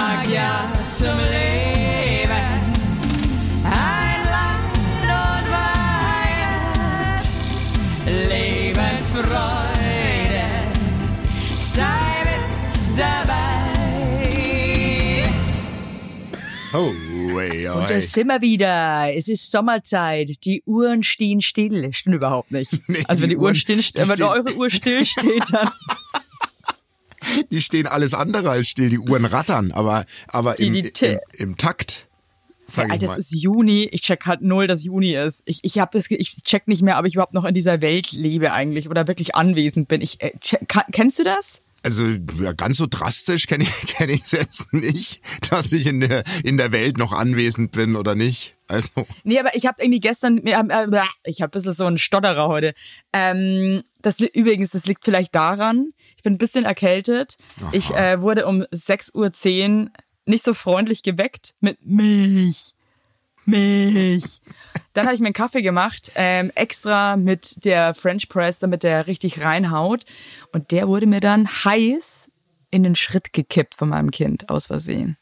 sag ja zum Leben. Ein Land und Weihend, Lebensfreude, sei mit dabei. Oh, oh, Und da sind wir wieder. Es ist Sommerzeit. Die Uhren stehen still. Stimmt überhaupt nicht. Nee, also wenn die die, Uhren Uhren- still wenn eure Uhr still steht, dann Die stehen alles andere als still, die Uhren rattern, aber, aber Die- im, die im, im Takt, sag ich Alter, mal. es ist Juni. Ich check halt null, dass Juni ist. Ich, ich hab das, ge- ich check nicht mehr, ob ich überhaupt noch in dieser Welt lebe eigentlich oder wirklich anwesend bin. Ich, äh, check, kennst du das? Also ja, ganz so drastisch kenne ich kenne ich jetzt nicht, dass ich in der in der Welt noch anwesend bin oder nicht. Also Nee, aber ich habe irgendwie gestern, haben- äh, ich habe ein bisschen so einen Stotterer heute. Ähm, das übrigens, das liegt vielleicht daran, ich bin ein bisschen erkältet. Ich äh, wurde um 6.10 Uhr nicht so freundlich geweckt mit Milch. Milch. Dann habe ich mir einen Kaffee gemacht, ähm, extra mit der French Press, damit der richtig reinhaut. Und der wurde mir dann heiß in den Schritt gekippt von meinem Kind, aus Versehen.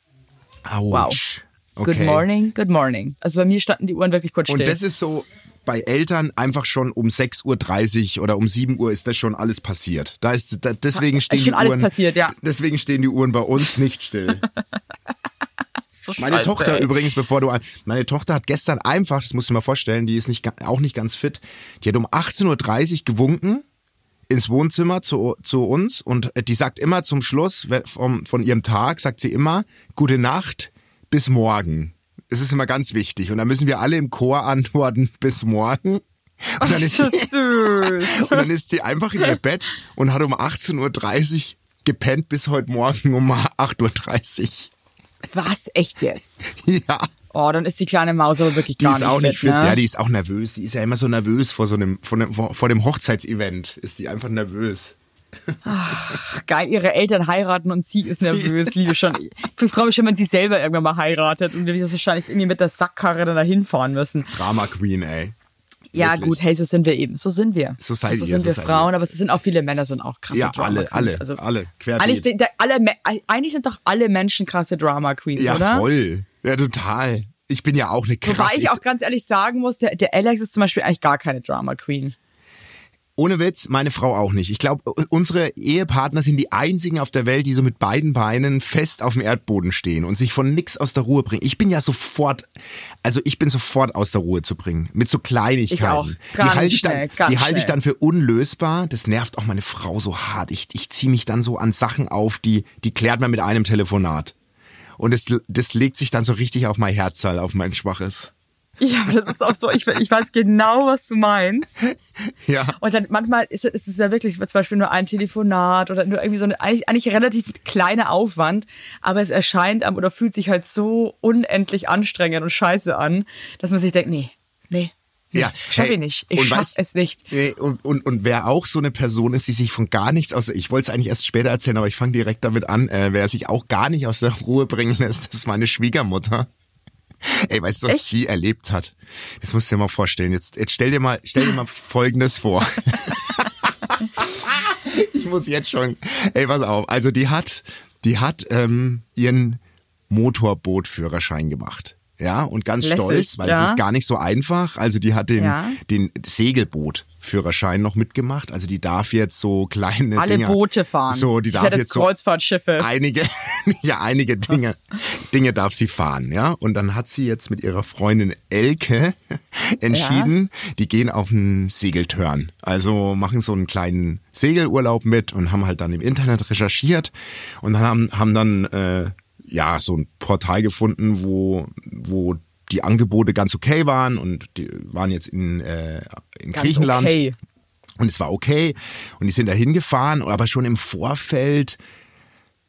ouch. Wow. Okay. Good morning, good morning. Also bei mir standen die Uhren wirklich kurz still. Und das ist so bei Eltern einfach schon um 6.30 Uhr oder um 7 Uhr ist das schon alles passiert. Da ist da, deswegen stehen schon die alles Uhren passiert, ja. Deswegen stehen die Uhren bei uns nicht still. Meine Tochter übrigens, bevor du, meine Tochter hat gestern einfach, das musst du dir mal vorstellen, die ist nicht, auch nicht ganz fit, die hat um 18.30 Uhr gewunken ins Wohnzimmer zu, zu uns und äh, die sagt immer zum Schluss vom, von ihrem Tag, sagt sie immer, gute Nacht, bis morgen. Es ist immer ganz wichtig und dann müssen wir alle im Chor antworten, bis morgen. Und dann, ist ist süß. und dann ist sie einfach in ihr Bett und hat um 18.30 Uhr gepennt bis heute Morgen um 8.30 Uhr. Was? Echt jetzt? Ja. Oh, dann ist die kleine Maus aber wirklich Die gar ist nicht auch nicht fit. ne? Ja, die ist auch nervös. Die ist ja immer so nervös vor so einem, vor dem, vor dem Hochzeitsevent. Ist die einfach nervös. Geil, ihre Eltern heiraten und sie ist nervös. Liebe schon. Ich freue mich schon, wenn sie selber irgendwann mal heiratet und wir wahrscheinlich irgendwie mit der Sackkarre dann dahin fahren müssen. Drama Queen, ey. Ja, Wirklich. gut, hey, so sind wir eben. So sind wir. So seid so ihr, sind so wir Frauen, ihr. aber es sind auch viele Männer, sind auch krasse Ja, Drama alle, Queens. alle, also, alle. Eigentlich, der, alle, eigentlich sind doch alle Menschen krasse Drama Queens, Ja, oder? voll. Ja, total. Ich bin ja auch eine krasse. Wobei ich auch ganz ehrlich sagen muss, der, der Alex ist zum Beispiel eigentlich gar keine Drama Queen. Ohne Witz, meine Frau auch nicht. Ich glaube, unsere Ehepartner sind die einzigen auf der Welt, die so mit beiden Beinen fest auf dem Erdboden stehen und sich von nix aus der Ruhe bringen. Ich bin ja sofort, also ich bin sofort aus der Ruhe zu bringen. Mit so Kleinigkeiten. Ich auch. die halte ich dann, die halte ich dann für unlösbar. Das nervt auch meine Frau so hart. Ich, ich ziehe mich dann so an Sachen auf, die, die klärt man mit einem Telefonat. Und das, das legt sich dann so richtig auf mein Herzteil, auf mein Schwaches. Ja, aber das ist auch so, ich, ich weiß genau, was du meinst. Ja. Und dann manchmal ist, es- ist es ja wirklich zum Beispiel nur ein Telefonat oder nur irgendwie so eine eigentlich, eigentlich relativ kleine Aufwand, aber es erscheint am oder fühlt sich halt so unendlich anstrengend und scheiße an, dass man sich denkt, nee, nee, nee Ja, schaff hey, ich nicht. Ich schaff weißt- es nicht. Und, und, und wer auch so eine Person ist, die sich von gar nichts aus, ich wollte es eigentlich erst später erzählen, aber ich fange direkt damit an, äh, wer sich auch gar nicht aus der Ruhe bringen lässt, das ist meine Schwiegermutter. Ey, weißt du, was Echt? die erlebt hat? Das musst du dir mal vorstellen. Jetzt, jetzt stell dir mal, stell dir mal Folgendes vor. ich muss jetzt schon. Ey, pass auf. Also die hat, die hat ähm, ihren Motorbootführerschein gemacht. Ja, und ganz Lässig, stolz, weil ja. es ist gar nicht so einfach. Also die hat den, Ja. den Segelbootführerschein noch mitgemacht. Also die darf jetzt so kleine Alle Dinger, Boote fahren. So, die ich darf jetzt so Kreuzfahrtschiffe. einige, ja, einige Dinge, Dinge darf sie fahren, ja. Und dann hat sie jetzt mit ihrer Freundin Elke entschieden, die gehen auf einen Segeltörn. Also machen so einen kleinen Segelurlaub mit und haben halt dann im Internet recherchiert und haben, haben dann, äh, ja, so ein Portal gefunden, wo, wo die Angebote ganz okay waren und die waren jetzt in, äh, in Ganz Griechenland. okay. Und es war okay. Und die sind da hingefahren, aber schon im Vorfeld,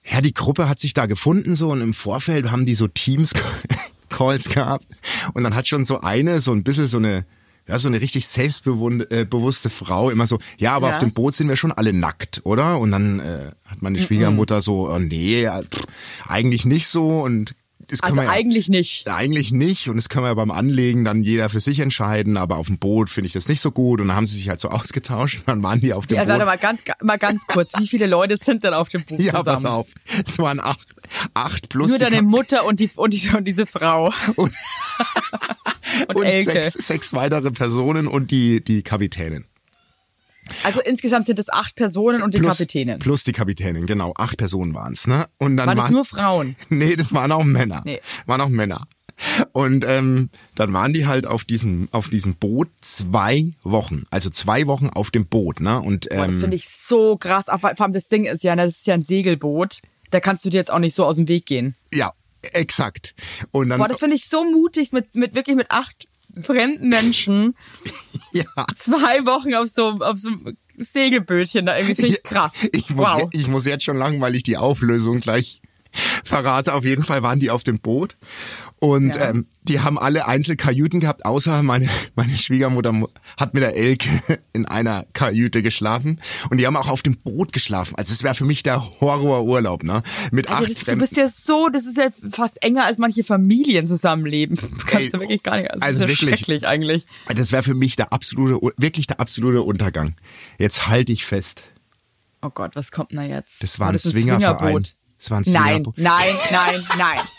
ja, die Gruppe hat sich da gefunden so und im Vorfeld haben die so Teams-Calls gehabt. Und dann hat schon so eine, so ein bisschen so eine, ja, so eine richtig selbstbewusste Frau immer so, ja, aber Ja. auf dem Boot sind wir schon alle nackt, oder? Und dann äh, hat meine Schwiegermutter so, oh, nee, ja, pff, eigentlich nicht so und das Also ja, eigentlich nicht. eigentlich nicht und das können wir ja beim Anlegen dann jeder für sich entscheiden, aber auf dem Boot finde ich das nicht so gut und dann haben sie sich halt so ausgetauscht und dann waren die auf dem Ja, Boot. warte mal ganz, mal ganz kurz. Wie viele Leute sind denn auf dem Buch Ja, zusammen? pass auf. Es waren acht, Acht plus Nur die deine Mutter und, die, und, diese, und diese Frau. Und- und, und Elke. sechs, sechs weitere Personen und die, die Kapitänin. Also insgesamt sind es acht Personen und die plus, Kapitänin. Plus die Kapitänin, genau. Acht Personen ne? Und dann Waren das waren- nur Frauen? Nee, das waren auch Männer. Nee. Waren auch Männer. Und ähm, dann waren die halt auf diesem auf diesem Boot zwei Wochen, also zwei Wochen auf dem Boot, ne? Und Boah, das ähm, finde ich so krass. Vor allem das Ding ist ja, das ist ja ein Segelboot. Da kannst du dir jetzt auch nicht so aus dem Weg gehen. ja, exakt. Und dann Boah, das finde ich so mutig, mit, mit wirklich mit acht fremden Menschen ja, zwei Wochen auf so, auf so einem Segelbötchen da irgendwie. Finde ich krass. Ich muss, wow. ich muss jetzt schon lachen, weil ich die Auflösung gleich verrate. Auf jeden Fall waren die auf dem Boot und Ja. ähm, die haben alle Einzelkajüten gehabt, außer meine, meine Schwiegermutter mu- hat mit der Elke in einer Kajüte geschlafen und die haben auch auf dem Boot geschlafen. Also es wäre für mich der Horrorurlaub, ne? Mit Also acht das, du bist ja so, das ist ja fast enger als manche Familien zusammenleben. Du kannst Ey, ja wirklich gar nicht. Also, also das ist ja wirklich. schrecklich eigentlich. Das wäre für mich der absolute, wirklich der absolute Untergang. Jetzt halte ich fest. Oh Gott, was kommt denn da jetzt? Das war Oh, ein ist Swingerverein. Swingerboot. Das war ein Nein, nein, nein, nein.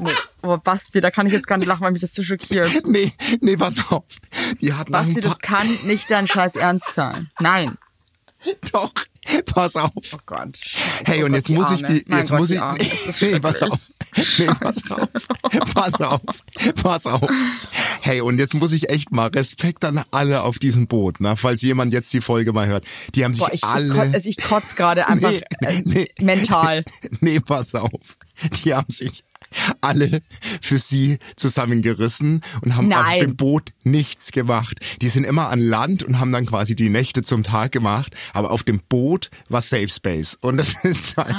Nee, oh Basti, da kann ich jetzt gar nicht lachen, weil mich das so schockiert. Nee, nee, pass auf. Die hat Basti, das kann nicht dein Scheiß ernst sein. Nein. Doch, pass auf. Oh Gott. Hey, oh und Gott, jetzt muss ich die, jetzt Gott, muss ich, nee, pass auf. Nee, pass auf. Pass auf. Pass auf. Hey, und jetzt muss ich echt mal Respekt an alle auf diesem Boot, ne, falls jemand jetzt die Folge mal hört. Die haben sich Boah, ich, alle. ich, kotz, also ich kotze gerade einfach äh, mental. Nee, pass auf. Die haben sich alle für sie zusammengerissen und haben auf Nein. dem Boot nichts gemacht. Die sind immer an Land und haben dann quasi die Nächte zum Tag gemacht, aber auf dem Boot war Safe Space. Und das ist halt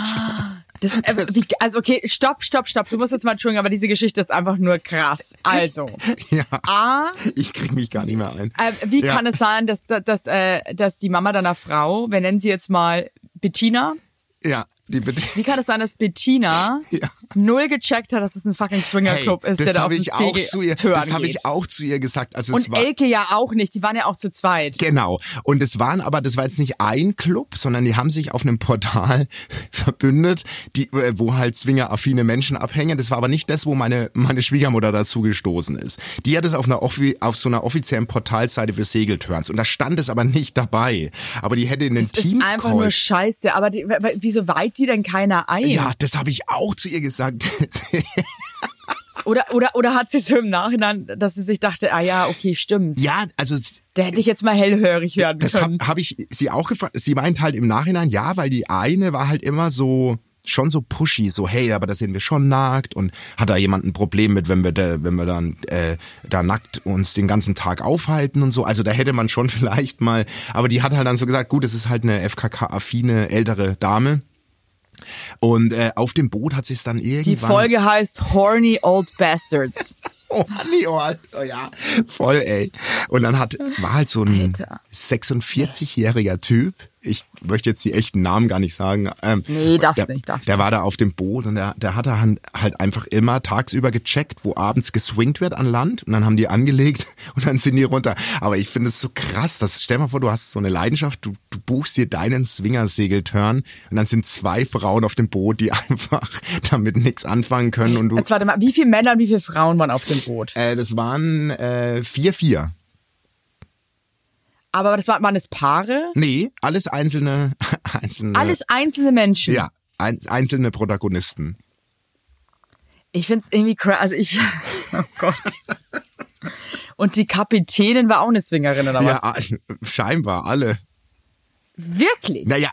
Das, äh, wie, also okay, stopp, stopp, stopp. Du musst jetzt mal entschuldigen, aber diese Geschichte ist einfach nur krass. Also, ja. A, Ich krieg mich gar nicht mehr ein. äh, wie Ja. kann es sein, dass, dass, dass, äh, dass die Mama deiner Frau, wir nennen sie jetzt mal Bettina, Ja. Wie kann es sein, dass Bettina Ja. null gecheckt hat, dass es ein fucking Swingerclub ist, der das da auf ich auch zu ihr, das habe ich auch zu ihr gesagt. Also es Und war Elke ja auch nicht, die waren ja auch zu zweit. Genau. Und es waren aber, das war jetzt nicht ein Club, sondern die haben sich auf einem Portal verbündet, die, äh, wo halt swingeraffine Menschen abhängen. Das war aber nicht das, wo meine, meine Schwiegermutter dazu gestoßen ist. Die hat es auf einer, auf so einer offiziellen Portalseite für Segelturns. Und da stand es aber nicht dabei. Aber die hätte in den Das ist einfach nur scheiße. Aber die, wieso weiht die denn keiner ein? Ja, das habe ich auch zu ihr gesagt. Oder, oder, oder hat sie so im Nachhinein, dass sie sich dachte, ah ja, okay, stimmt. ja, also Da hätte ich jetzt mal hellhörig werden Das können. habe hab ich sie auch gefragt. Sie meint halt im Nachhinein, ja, weil die eine war halt immer so schon so pushy, so hey, aber da sind wir schon nackt und hat da jemand ein Problem mit, wenn wir da, wenn wir dann äh, da nackt uns den ganzen Tag aufhalten und so. Also da hätte man schon vielleicht mal, aber die hat halt dann so gesagt, gut, es ist halt eine FKK-affine ältere Dame. Und äh, auf dem Boot hat sie es dann irgendwann. Die Folge heißt Horny Old Bastards. Oh, nee, oh, oh ja, voll, ey. Und dann hat, war halt so ein Alter. 46-jähriger Typ. Ich möchte jetzt die echten Namen gar nicht sagen. Ähm, Nee, darfst der, nicht, darfst Der war da auf dem Boot und der, der hat da halt einfach immer tagsüber gecheckt, wo abends geswingt wird an Land und dann haben die angelegt und dann sind die runter. Aber ich finde es so krass, dass, stell mal vor, du hast so eine Leidenschaft, du, du buchst dir deinen Swingersegelturn und dann sind zwei Frauen auf dem Boot, die einfach damit nichts anfangen können und du, Jetzt warte mal, wie viele Männer und wie viele Frauen waren auf dem Boot? äh, das waren äh, vier, vier. Aber das waren, waren es Paare? Nee, alles einzelne, einzelne. Alles einzelne Menschen. Ja, ein, einzelne Protagonisten. Ich find's irgendwie krass. Also ich, oh Gott. Und die Kapitänin war auch eine Swingerin oder was? Ja, scheinbar alle. Wirklich? Naja,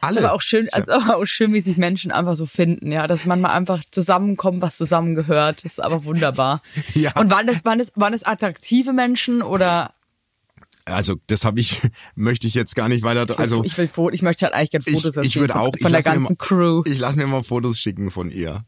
alle. aber auch schön, also auch schön, wie sich Menschen einfach so finden, ja, dass manchmal einfach zusammenkommen, was zusammengehört. Das ist aber wunderbar. Ja. Und waren das, waren das, waren das attraktive Menschen oder Also das habe ich, möchte ich jetzt gar nicht weiter. Also ich will ich möchte halt eigentlich gerne ich, Fotos ich erzählen würde von, auch ich von der ganzen mal, Crew. Ich lasse mir mal Fotos schicken von ihr.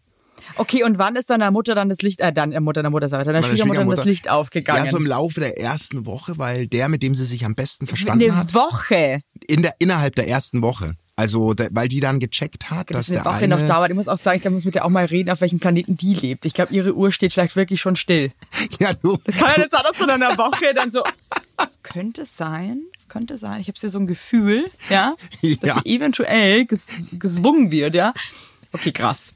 Okay, und wann ist deiner Mutter dann das Licht, äh, dann der Mutter, der Mutter, sag ich, deiner Schwiegermutter dann das Schwiegermutter- Licht aufgegangen? Ja, so im Laufe der ersten Woche, weil der, mit dem sie sich am besten verstanden eine hat, Woche. in der innerhalb der ersten Woche. Also, da, weil die dann gecheckt hat, dass Dass eine der Woche eine, noch dauert. Ich muss auch sagen, ich glaub, muss mit der auch mal reden, auf welchem Planeten die lebt. Ich glaube, ihre Uhr steht vielleicht wirklich schon still. ja, du, Kann ja nicht sein, dass du in einer Woche dann so, könnte sein, es könnte sein, ich habe hier so ein Gefühl, ja, dass Ja. sie eventuell ges gezwungen wird, ja. Okay, krass.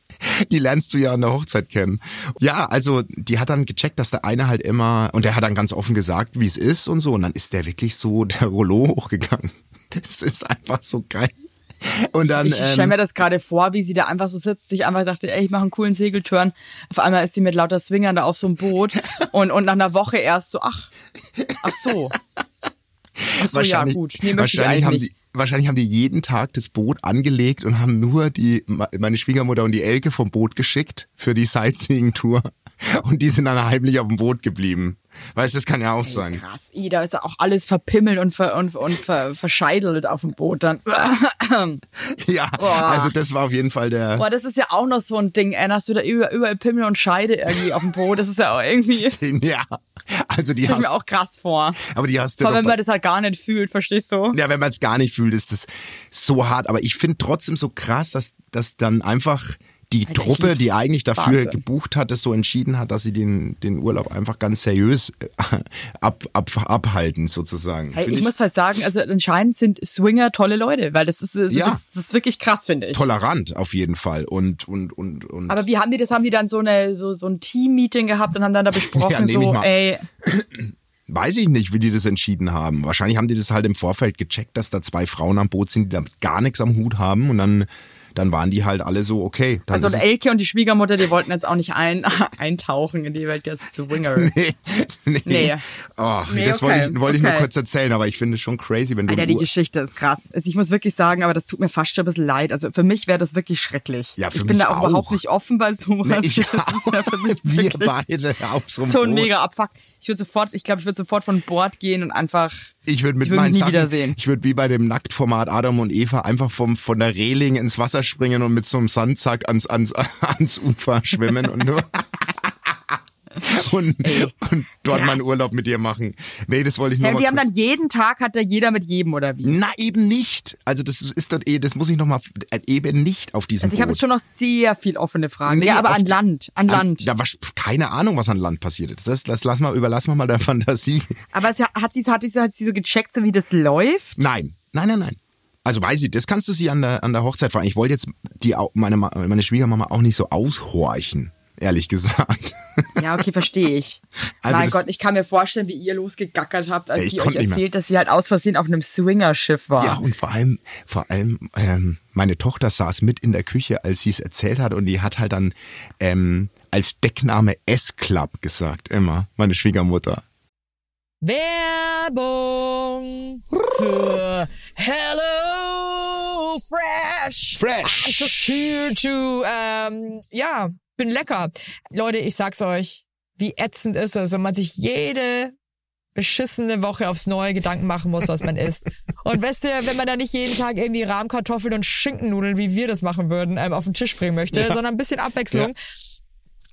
Die lernst du ja an der Hochzeit kennen. Ja, also die hat dann gecheckt, dass der eine halt immer, und der hat dann ganz offen gesagt, wie es ist und so. Und dann ist der wirklich so der Rollo hochgegangen. Das ist einfach so geil. Und dann, Ich stelle ähm, mir das gerade vor, wie sie da einfach so sitzt, sich einfach dachte, ey, ich mache einen coolen Segelturn. Auf einmal ist sie mit lauter Swingern da auf so einem Boot und, und nach einer Woche erst so, ach, ach so. Ach so, ja wahrscheinlich, gut. Nee, ich wahrscheinlich, haben die, wahrscheinlich haben die jeden Tag das Boot angelegt und haben nur die, meine Schwiegermutter und die Elke vom Boot geschickt für die Sightseeing-Tour. Und die sind dann heimlich auf dem Boot geblieben. Weißt du, das kann ja auch sein. Krass, ey, da ist ja auch alles verpimmelt und, ver, und, und ver, verscheidelt auf dem Boot dann. Ja, also das war auf jeden Fall der, Boah, das ist ja auch noch so ein Ding, ey, hast du da über, überall Pimmel und Scheide irgendwie auf dem Boot. Das ist ja auch irgendwie, ja. Also die hast, mir auch krass vor. aber die hast du Vor wenn man das halt gar nicht fühlt, verstehst du? Ja, wenn man es gar nicht fühlt, ist das so hart. Aber ich finde trotzdem so krass, dass, dass dann einfach die ich Truppe, die eigentlich dafür Wahnsinn. gebucht hat, das so entschieden hat, dass sie den, den Urlaub einfach ganz seriös äh, ab, ab, abhalten, sozusagen. Hey, Find ich, muss fast sagen, also anscheinend sind Swinger tolle Leute, weil das ist, also Ja. das, das ist wirklich krass, finde ich. tolerant auf jeden Fall. Und, und, und, und. Aber wie haben die das? Haben die dann so eine so, so ein Team-Meeting gehabt und haben dann da besprochen, Ja, ich so, ey, Weiß ich nicht, wie die das entschieden haben. Wahrscheinlich haben die das halt im Vorfeld gecheckt, dass da zwei Frauen am Boot sind, die damit gar nichts am Hut haben. Und dann, dann waren die halt alle so, okay. Also Elke und die Schwiegermutter, die wollten jetzt auch nicht ein, eintauchen in die Welt der Swinger. Nee, nee. Nee. Oh, Nee, das okay, wollte ich, wollte ich nur okay. kurz erzählen, aber ich finde es schon crazy, wenn du. Alter, die Geschichte ist krass. Also ich muss wirklich sagen, aber das tut mir fast schon ein bisschen leid. Also für mich wäre das wirklich schrecklich. Ja, für ich bin mich da auch, auch. überhaupt nicht offen bei sowas. Nee, ich das ist ja für mich Wir beide auf so einem so ein mega Abfuck. Ich würde sofort, ich glaube, ich würde sofort von Bord gehen und einfach. Ich würde mit Ich würd meinen Sachen, wiedersehen. ich würde wie bei dem Nacktformat Adam und Eva einfach vom, von der Reling ins Wasser springen und mit so einem Sandsack ans, ans, ans Ufer schwimmen und nur. und, und dort krass. meinen Urlaub mit dir machen. Nee, das wollte ich nur Ja, mal die haben dann jeden Tag hat da jeder mit jedem oder wie? Na, eben nicht. Also das ist dort eh, das muss ich nochmal, eben nicht auf diesem Also ich habe jetzt schon noch sehr viel offene Fragen. Nee, ja, aber an Land, an Land. Ja, was, keine Ahnung, was an Land passiert ist. Das, das lass mal, überlassen wir mal der Fantasie. Aber es, hat sie hat, sie hat sie so gecheckt, so wie das läuft? Nein, nein, nein, nein. Also weiß ich, das kannst du sie an der, an der Hochzeit fragen. Ich wollte jetzt die, meine, meine Schwiegermama auch nicht so aushorchen, ehrlich gesagt. Ja, okay, verstehe ich. Also mein Gott, ich kann mir vorstellen, wie ihr losgegackert habt, als sie euch erzählt, dass sie halt aus Versehen auf einem Swingerschiff war. Ja, und vor allem, vor allem, ähm, meine Tochter saß mit in der Küche, als sie es erzählt hat und die hat halt dann ähm, als Deckname S-Club gesagt, immer, meine Schwiegermutter. Werbung für Hello Fresh. Fresh. I'm just here to, ähm, ja, bin lecker. Leute, ich sag's euch, wie ätzend ist es, wenn man sich jede beschissene Woche aufs neue Gedanken machen muss, was man isst. Und weißt du, wenn man da nicht jeden Tag irgendwie Rahmkartoffeln und Schinkennudeln, wie wir das machen würden, ähm, auf den Tisch bringen möchte, Ja. sondern ein bisschen Abwechslung.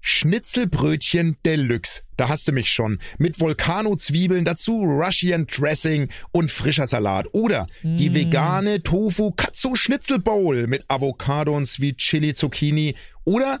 Schnitzelbrötchen Deluxe. Da hast du mich schon. Mit Volcano-Zwiebeln, dazu Russian Dressing und frischer Salat. Oder die vegane Tofu Katsu Schnitzel Bowl mit Avocado und Sweet Chili Zucchini. Oder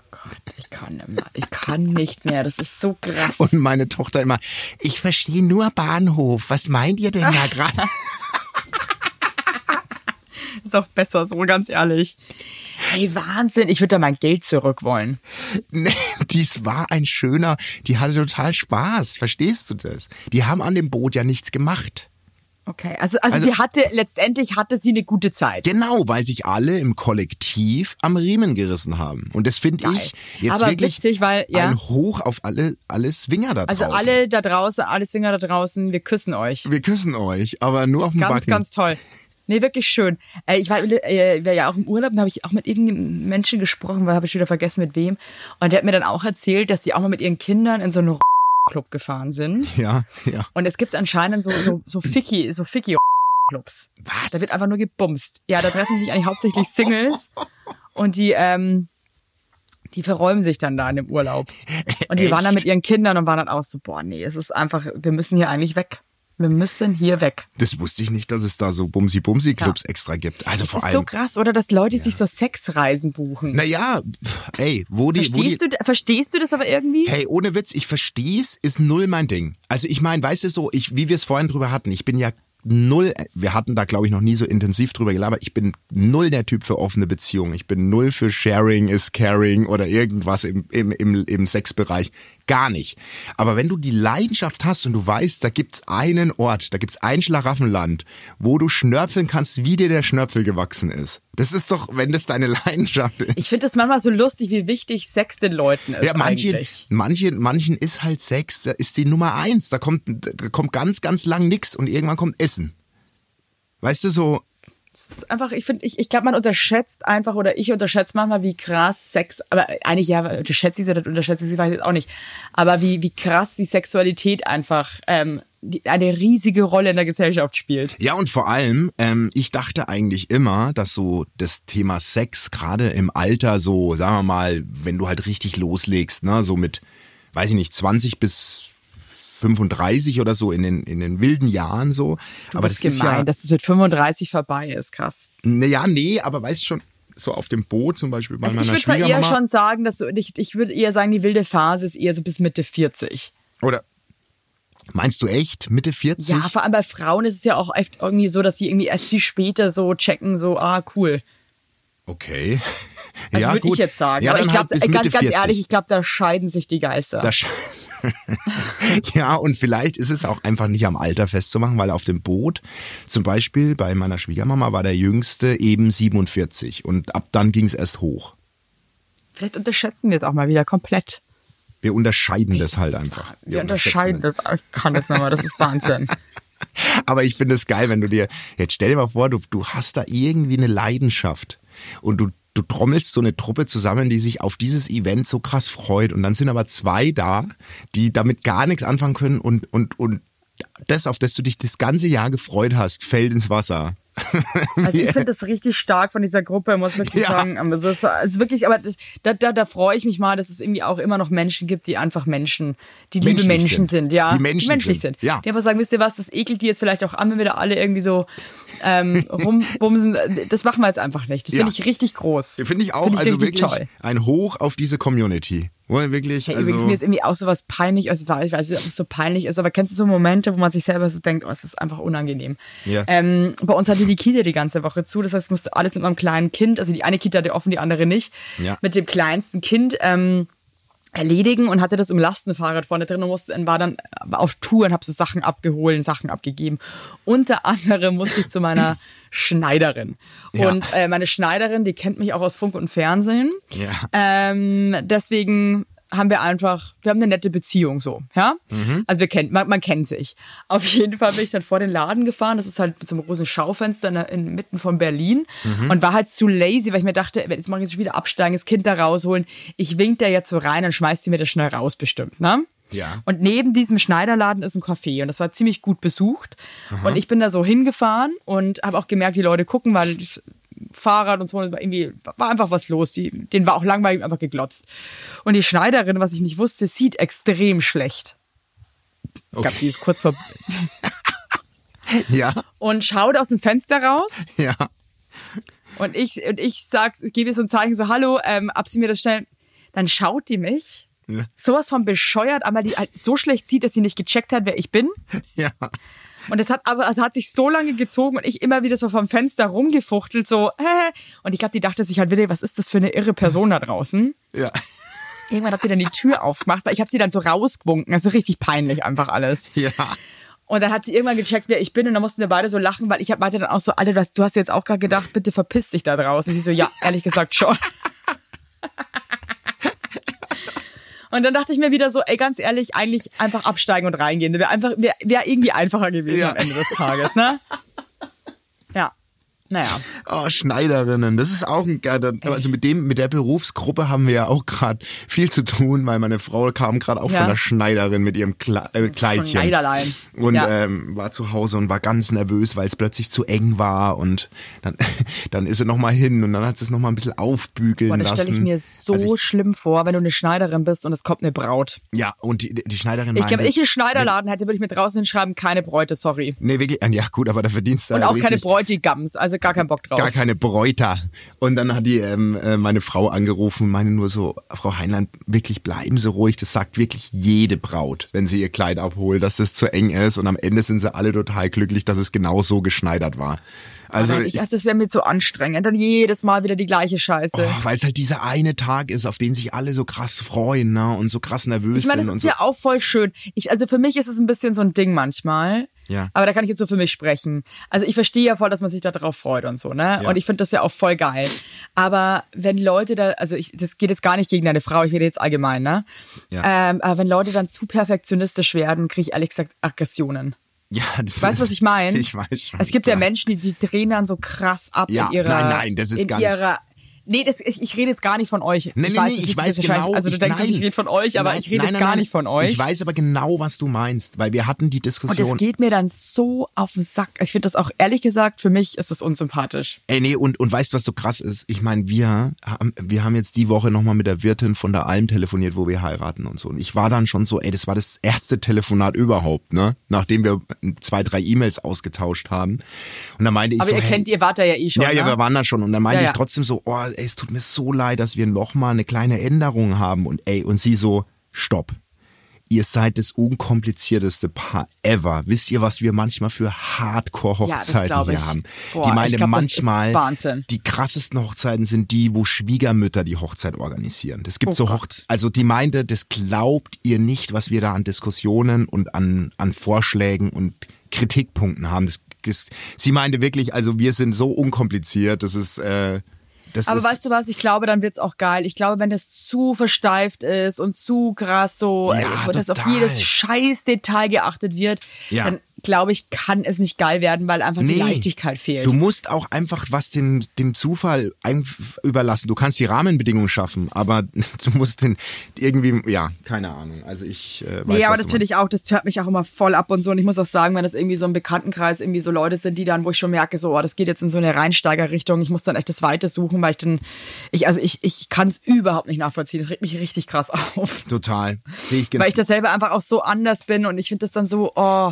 kann mehr. Ich kann nicht mehr. Das ist so krass. Und meine Tochter immer, ich verstehe nur Bahnhof. Was meint ihr denn da gerade? ist auch besser, so ganz ehrlich. Hey, Wahnsinn. Ich würde da mein Geld zurück wollen. Nee, dies war ein schöner, die hatte total Spaß. Verstehst du das? Die haben an dem Boot ja nichts gemacht. Okay, also, also, Also- sie hatte, letztendlich hatte sie eine gute Zeit. Genau, weil sich alle im Kollektiv am Riemen gerissen haben. Und das finde ich jetzt Aber wirklich witzig, weil, ja. ein Hoch auf alle, alle Swinger da Also draußen. alle da draußen, alle Swinger da draußen, wir küssen euch. Wir küssen euch, aber nur auf dem Ganz, Backen. ganz toll. Nee, wirklich schön. Äh, ich war, äh, war ja auch im Urlaub und habe ich auch mit irgendeinem Menschen gesprochen, weil habe ich wieder vergessen mit wem. Und der hat mir dann auch erzählt, dass die auch mal mit ihren Kindern in so einen Club gefahren sind. ja, ja. Und es gibt anscheinend so, so, so Ficky, so Ficky Clubs. Was? Da wird einfach nur gebumst. Ja, da treffen sich eigentlich hauptsächlich Singles und die, ähm, die verräumen sich dann da in dem Urlaub. Und die waren dann mit ihren Kindern und waren dann auch so, boah, nee, es ist einfach, wir müssen hier eigentlich weg. Wir müssen hier weg. Das wusste ich nicht, dass es da so Bumsi-Bumsi-Clubs extra gibt. Also vor Das ist so allem. krass, oder? Dass Leute sich so Sexreisen buchen. Naja, ey, wo die, wo die, verstehst, du, verstehst du das aber irgendwie? Hey, ohne Witz, ich versteh's, ist null mein Ding. Also ich meine, weißt du so, ich, wie wir es vorhin drüber hatten, ich bin ja null, wir hatten da glaube ich noch nie so intensiv drüber gelabert, ich bin null der Typ für offene Beziehungen. Ich bin null für Sharing is Caring oder irgendwas im, im, im, im Sexbereich. Gar nicht. Aber wenn du die Leidenschaft hast und du weißt, da gibt's einen Ort, da gibt's ein Schlaraffenland, wo du schnörfeln kannst, wie dir der Schnörpfel gewachsen ist. Das ist doch, wenn das deine Leidenschaft ist. Ich finde das manchmal so lustig, wie wichtig Sex den Leuten ist. Ja, manche, eigentlich. manche, manchen ist halt Sex, da ist die Nummer eins. Da kommt, da kommt ganz, ganz lang nix und irgendwann kommt Essen. Weißt du, so, ist einfach, ich finde, ich, ich glaube, man unterschätzt einfach oder ich unterschätze manchmal, wie krass Sex, aber eigentlich ja, unterschätze ich sie oder unterschätze ich sie, weiß ich jetzt auch nicht, aber wie, wie krass die Sexualität einfach ähm, die, eine riesige Rolle in der Gesellschaft spielt. ja und vor allem, ähm, ich dachte eigentlich immer, dass so das Thema Sex gerade im Alter so, sagen wir mal, wenn du halt richtig loslegst, ne, so mit, weiß ich nicht, 20 bis 35 oder so in den, in den wilden Jahren so. Du aber das ist gemein, ja, dass es mit 35 vorbei ist, krass. naja, nee, aber weißt schon, so auf dem Boot zum Beispiel bei Also ich meiner würde mal eher schon sagen, dass so, ich, ich würde eher sagen, die wilde Phase ist eher so bis Mitte 40. Oder meinst du echt Mitte 40? Ja, vor allem bei Frauen ist es ja auch echt irgendwie so, dass sie irgendwie erst viel später so checken, so, ah, cool. Okay. Also ja, würde ich jetzt sagen. Ja, Aber ich glaube, halt Mitte ganz, ganz 40. ehrlich, ich glaube, da scheiden sich die Geister. Das sch- ja, und vielleicht ist es auch einfach nicht am Alter festzumachen, weil auf dem Boot, zum Beispiel bei meiner Schwiegermama, war der Jüngste eben 47 und ab dann ging es erst hoch. Vielleicht unterschätzen wir es auch mal wieder komplett. Wir unterscheiden das halt einfach. Wir unterscheiden das. Ich kann das nochmal, das ist Wahnsinn. Aber ich finde es geil, wenn du dir, jetzt stell dir mal vor, du, du hast da irgendwie eine Leidenschaft und du, du trommelst so eine Truppe zusammen, die sich auf dieses Event so krass freut und dann sind aber zwei da, die damit gar nichts anfangen können und, und, und das, auf das du dich das ganze Jahr gefreut hast, fällt ins Wasser. Also ich finde das richtig stark von dieser Gruppe, muss man Ja. sagen. Aber es ist, wirklich, aber da, da, da freue ich mich mal, dass es irgendwie auch immer noch Menschen gibt, die einfach Menschen, die liebe Menschen sind. sind, ja. Die menschlich menschlich sind, sind. ja. Die einfach sagen, wisst ihr was, das ekelt die jetzt vielleicht auch an, wenn wir da alle irgendwie so ähm, rumbumsen. Das machen wir jetzt einfach nicht. Das Ja. finde ich richtig groß. Finde ich auch, Finde ich also wirklich toll. ein Hoch auf diese Community. Er wirklich, Hey, also, übrigens, mir ist irgendwie auch sowas peinlich, also ich weiß nicht, ob es so peinlich ist, aber kennst du so Momente, wo man sich selber so denkt, oh, es ist einfach unangenehm. Ja. Ähm, bei uns hatte die Kita die ganze Woche zu, das heißt, ich musste alles mit meinem kleinen Kind, also die eine Kita hatte offen, die andere nicht, Ja. mit dem kleinsten Kind ähm, erledigen und hatte das im Lastenfahrrad vorne drin und musste, und war dann auf Tour und habe so Sachen abgeholt, Sachen abgegeben. Unter anderem musste ich zu meiner Schneiderin. Ja. Und äh, meine Schneiderin, die kennt mich auch aus Funk und Fernsehen. Ja. Ähm, deswegen haben wir einfach, wir haben eine nette Beziehung so, ja. Also wir kennen, man, man kennt sich. Auf jeden Fall bin ich dann vor den Laden gefahren. Das ist halt mit so einem großen Schaufenster in, inmitten von Berlin und war halt zu lazy, weil ich mir dachte, jetzt mache ich jetzt schon wieder absteigen, das Kind da rausholen. Ich wink da jetzt so rein, dann schmeißt sie mir das schnell raus bestimmt, ne? Ja. Und neben diesem Schneiderladen ist ein Café und das war ziemlich gut besucht. Und ich bin da so hingefahren und habe auch gemerkt, die Leute gucken, weil das Fahrrad und so, war irgendwie, war einfach was los. Die, denen war auch langweilig einfach geglotzt. Und die Schneiderin, was ich nicht wusste, sieht extrem schlecht. Ich glaube, die ist kurz vor. ja, Und schaut aus dem Fenster raus ja. und ich, und ich sag, gebe ihr so ein Zeichen so, hallo, ähm, ab sie mir das schnell. dann schaut die mich sowas von bescheuert, aber die halt so schlecht sieht, dass sie nicht gecheckt hat, wer ich bin. Ja. Und es hat aber, es hat sich so lange gezogen und ich immer wieder so vom Fenster rumgefuchtelt, so, äh. Und ich glaube, die dachte sich halt wieder, was ist das für eine irre Person da draußen? Ja. Irgendwann hat sie dann die Tür aufgemacht, weil ich habe sie dann so rausgewunken. Also richtig peinlich einfach alles. Ja. Und dann hat sie irgendwann gecheckt, wer ich bin und dann mussten wir beide so lachen, weil ich hab meinte dann auch so, Alter, du hast, du hast jetzt auch gerade gedacht, bitte verpiss dich da draußen. Sie so, ja, ehrlich gesagt schon. Und dann dachte ich mir wieder so, ey, ganz ehrlich, eigentlich einfach absteigen und reingehen. Wäre einfach, wäre wär irgendwie einfacher gewesen Ja. am Ende des Tages, ne? Ja. Naja. Oh, Schneiderinnen, das ist auch ein geiler, also mit dem, mit der Berufsgruppe haben wir ja auch gerade viel zu tun, weil meine Frau kam gerade auch Ja. von der Schneiderin mit ihrem Kle äh, Kleidchen. Schneiderlein. Und Ja. ähm, war zu Hause und war ganz nervös, weil es plötzlich zu eng war und dann, dann ist sie nochmal hin und dann hat sie es nochmal ein bisschen aufbügeln Boah, das lassen. stelle ich mir so Also schlimm vor, wenn du eine Schneiderin bist und es kommt eine Braut. ja, und die, die Schneiderin Ich glaube, ich einen Schneiderladen hätte, würde ich mir draußen hinschreiben, keine Bräute, sorry. Nee, wirklich, ja gut, aber da verdienst du Und auch keine Bräutigams, also gar keinen Bock drauf. gar keine Bräuter. Und dann hat die ähm, äh, meine Frau angerufen und meine nur so, Frau Heinlein, wirklich bleiben Sie ruhig. Das sagt wirklich jede Braut, wenn sie ihr Kleid abholt, dass das zu eng ist. Und am Ende sind sie alle total glücklich, dass es genau so geschneidert war. Also, ich, also das wäre mir so anstrengend. Dann jedes Mal wieder die gleiche Scheiße. oh, weil es halt dieser eine Tag ist, auf den sich alle so krass freuen ne? und so krass nervös Ich meine, sind. das und ist so. ja auch voll schön. Ich, also für mich ist es ein bisschen so ein Ding manchmal. Ja. Aber da kann ich jetzt so für mich sprechen. Also ich verstehe ja voll, dass man sich da drauf freut und so, ne? Ja. Und ich finde das ja auch voll geil. Aber wenn Leute da, also ich, das geht jetzt gar nicht gegen deine Frau, ich rede jetzt allgemein, ne? Ja. Ähm, aber wenn Leute dann zu perfektionistisch werden, kriege ich ehrlich gesagt Aggressionen. ja, das Weißt du, was ich meine? Ich weiß schon. Es gibt ja. Menschen, die, die drehen dann so krass ab Ja, in ihrer. nein, nein, das ist in ganz- Ihrer, nee, das, ich, ich rede jetzt gar nicht von euch. Nee, ich nee, weiß, nee, das ich ist weiß genau. Also du denkst, nein. ich rede von euch, aber Nein, ich rede nein, jetzt gar nicht von euch. Ich weiß aber genau, was du meinst, weil wir hatten die Und Diskussion. es geht mir dann so auf den Sack. Ich finde das auch ehrlich gesagt, für mich ist es unsympathisch. Ey, nee, und, und weißt du, was so krass ist? Ich meine, wir haben, wir haben jetzt die Woche nochmal mit der Wirtin von der Alm telefoniert, wo wir heiraten und so. Und ich war dann schon so, ey, das war das erste Telefonat überhaupt, ne? Nachdem wir zwei, drei E-Mails ausgetauscht haben. Und dann meinte ich Aber so, ihr hey, kennt, ihr wart da ja eh schon. ja, ja, ne? wir waren da schon. Und dann meinte Ja, ja. ich trotzdem so, oh, ey, es tut mir so leid, dass wir noch mal eine kleine Änderung haben. Und ey, und sie so, stopp. Ihr seid das unkomplizierteste Paar ever. Wisst ihr, was wir manchmal für Ja, Hardcore-Hochzeiten glaub hier haben? Boah, die meinte ich glaub, manchmal, die krassesten Hochzeiten sind die, wo Schwiegermütter die Hochzeit organisieren. Das gibt Oh so Hoch Gott. also die meinte, das glaubt ihr nicht, was wir da an Diskussionen und an, an Vorschlägen und Kritikpunkten haben. Das, das, sie meinte wirklich, also wir sind so unkompliziert, das ist, äh, das Aber weißt du was, ich glaube, dann wird's auch geil. Ich glaube, wenn das zu versteift ist und zu krass so, Ja, äh, dass auf jedes scheiß Detail geachtet wird, Ja. dann glaube ich, kann es nicht geil werden, weil einfach die Nee. Leichtigkeit fehlt. Du musst auch einfach was dem, dem Zufall überlassen. Du kannst die Rahmenbedingungen schaffen, aber du musst den irgendwie, ja, keine Ahnung. Also ich äh, weiß, Nee, aber das finde ich auch, das hört mich auch immer voll ab und so. Und ich muss auch sagen, wenn das irgendwie so im Bekanntenkreis irgendwie so Leute sind, die dann, wo ich schon merke, so, oh, das geht jetzt in so eine Reinsteigerrichtung, ich muss dann echt das Weite suchen, weil ich dann, ich, also ich, ich kann es überhaupt nicht nachvollziehen. Das regt mich richtig krass auf. Total. Sehe ich Weil ich das selber einfach auch so anders bin und ich finde das dann so, oh,